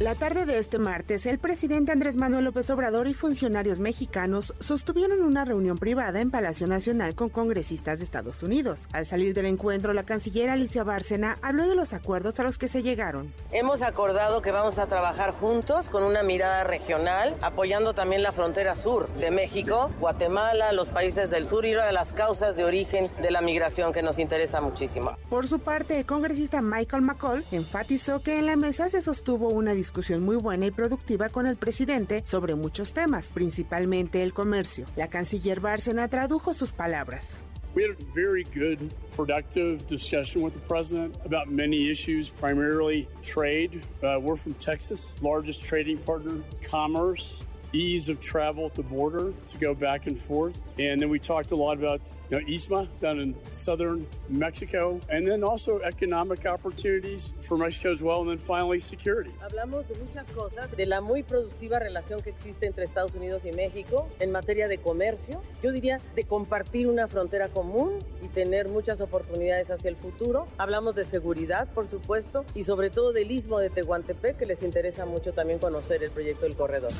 La tarde de este martes, el presidente Andrés Manuel López Obrador y funcionarios mexicanos sostuvieron una reunión privada en Palacio Nacional con congresistas de Estados Unidos. Al salir del encuentro, la canciller Alicia Bárcena habló de los acuerdos a los que se llegaron. Hemos acordado que vamos a trabajar juntos con una mirada regional, apoyando también la frontera sur de México, Guatemala, los países del sur y una de las causas de origen de la migración que nos interesa muchísimo. Por su parte, el congresista Michael McCall enfatizó que en la mesa se sostuvo una discusión discusión muy buena y productiva con el presidente sobre muchos temas, principalmente el comercio. La canciller Bárcena tradujo sus palabras. We had a very good, productive discussion with the president about many issues, primarily trade. Uh, we're from Texas, largest trading partner, commerce, ease of travel at the border to go back and forth. And then we talked a lot about you know, ISMA down in southern Mexico, and then also economic opportunities for Mexico as well, and then finally security. Hablamos de muchas cosas, de la muy productiva relación que existe entre Estados Unidos y México en materia de comercio, yo diría de compartir una frontera común y tener muchas oportunidades hacia el futuro. Hablamos de seguridad, por supuesto, y sobre todo del istmo de Tehuantepec, que les interesa mucho también conocer el proyecto del corredor.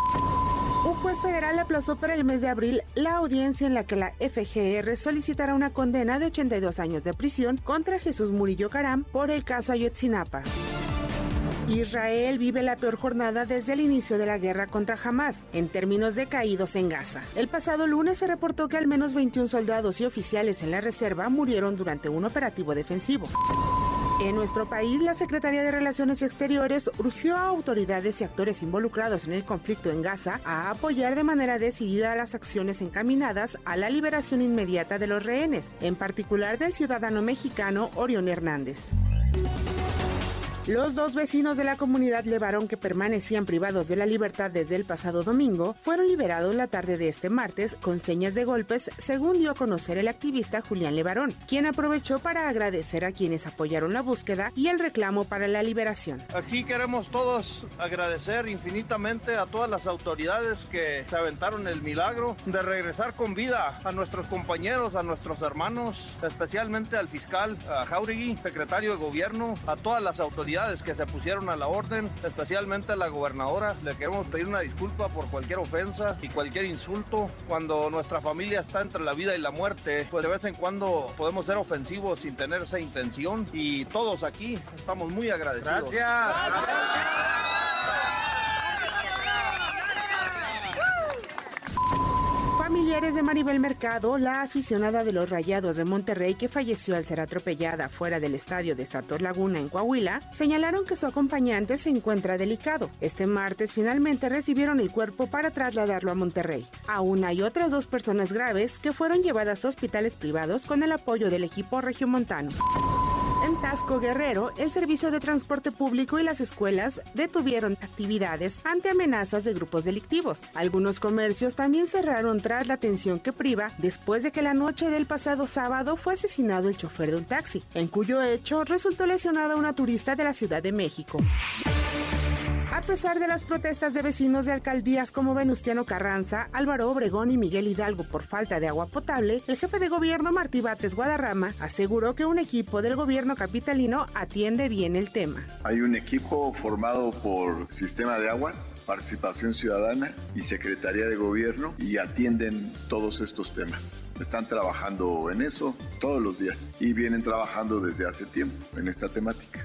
Un juez federal aplazó para el mes de abril la audiencia en la que la FGR solicitará una condena de 82 años de prisión contra Jesús Murillo Caram por el caso Ayotzinapa. Israel vive la peor jornada desde el inicio de la guerra contra Hamas, en términos de caídos en Gaza. El pasado lunes se reportó que al menos 21 soldados y oficiales en la reserva murieron durante un operativo defensivo. En nuestro país, la Secretaría de Relaciones Exteriores urgió a autoridades y actores involucrados en el conflicto en Gaza a apoyar de manera decidida las acciones encaminadas a la liberación inmediata de los rehenes, en particular del ciudadano mexicano Orión Hernández. Los dos vecinos de la comunidad Levarón que permanecían privados de la libertad desde el pasado domingo fueron liberados la tarde de este martes con señas de golpes, según dio a conocer el activista Julián Levarón, quien aprovechó para agradecer a quienes apoyaron la búsqueda y el reclamo para la liberación. Aquí queremos todos agradecer infinitamente a todas las autoridades que se aventaron el milagro de regresar con vida a nuestros compañeros, a nuestros hermanos, especialmente al fiscal a Jauregui, secretario de gobierno, a todas las autoridades que se pusieron a la orden, especialmente a la gobernadora. Le queremos pedir una disculpa por cualquier ofensa y cualquier insulto. Cuando nuestra familia está entre la vida y la muerte, pues de vez en cuando podemos ser ofensivos sin tener esa intención. Y todos aquí estamos muy agradecidos. Gracias. Familiares de Maribel Mercado, la aficionada de los Rayados de Monterrey que falleció al ser atropellada fuera del estadio de Sator Laguna en Coahuila, señalaron que su acompañante se encuentra delicado. Este martes finalmente recibieron el cuerpo para trasladarlo a Monterrey. Aún hay otras dos personas graves que fueron llevadas a hospitales privados con el apoyo del equipo regiomontano. En Tasco Guerrero, el servicio de transporte público y las escuelas detuvieron actividades ante amenazas de grupos delictivos. Algunos comercios también cerraron tras la tensión que priva después de que la noche del pasado sábado fue asesinado el chofer de un taxi, en cuyo hecho resultó lesionada una turista de la Ciudad de México. A pesar de las protestas de vecinos de alcaldías como Venustiano Carranza, Álvaro Obregón y Miguel Hidalgo por falta de agua potable, el jefe de gobierno Martí Batres Guadarrama aseguró que un equipo del gobierno capitalino atiende bien el tema. Hay un equipo formado por Sistema de Aguas, Participación Ciudadana y Secretaría de Gobierno y atienden todos estos temas. Están trabajando en eso todos los días y vienen trabajando desde hace tiempo en esta temática.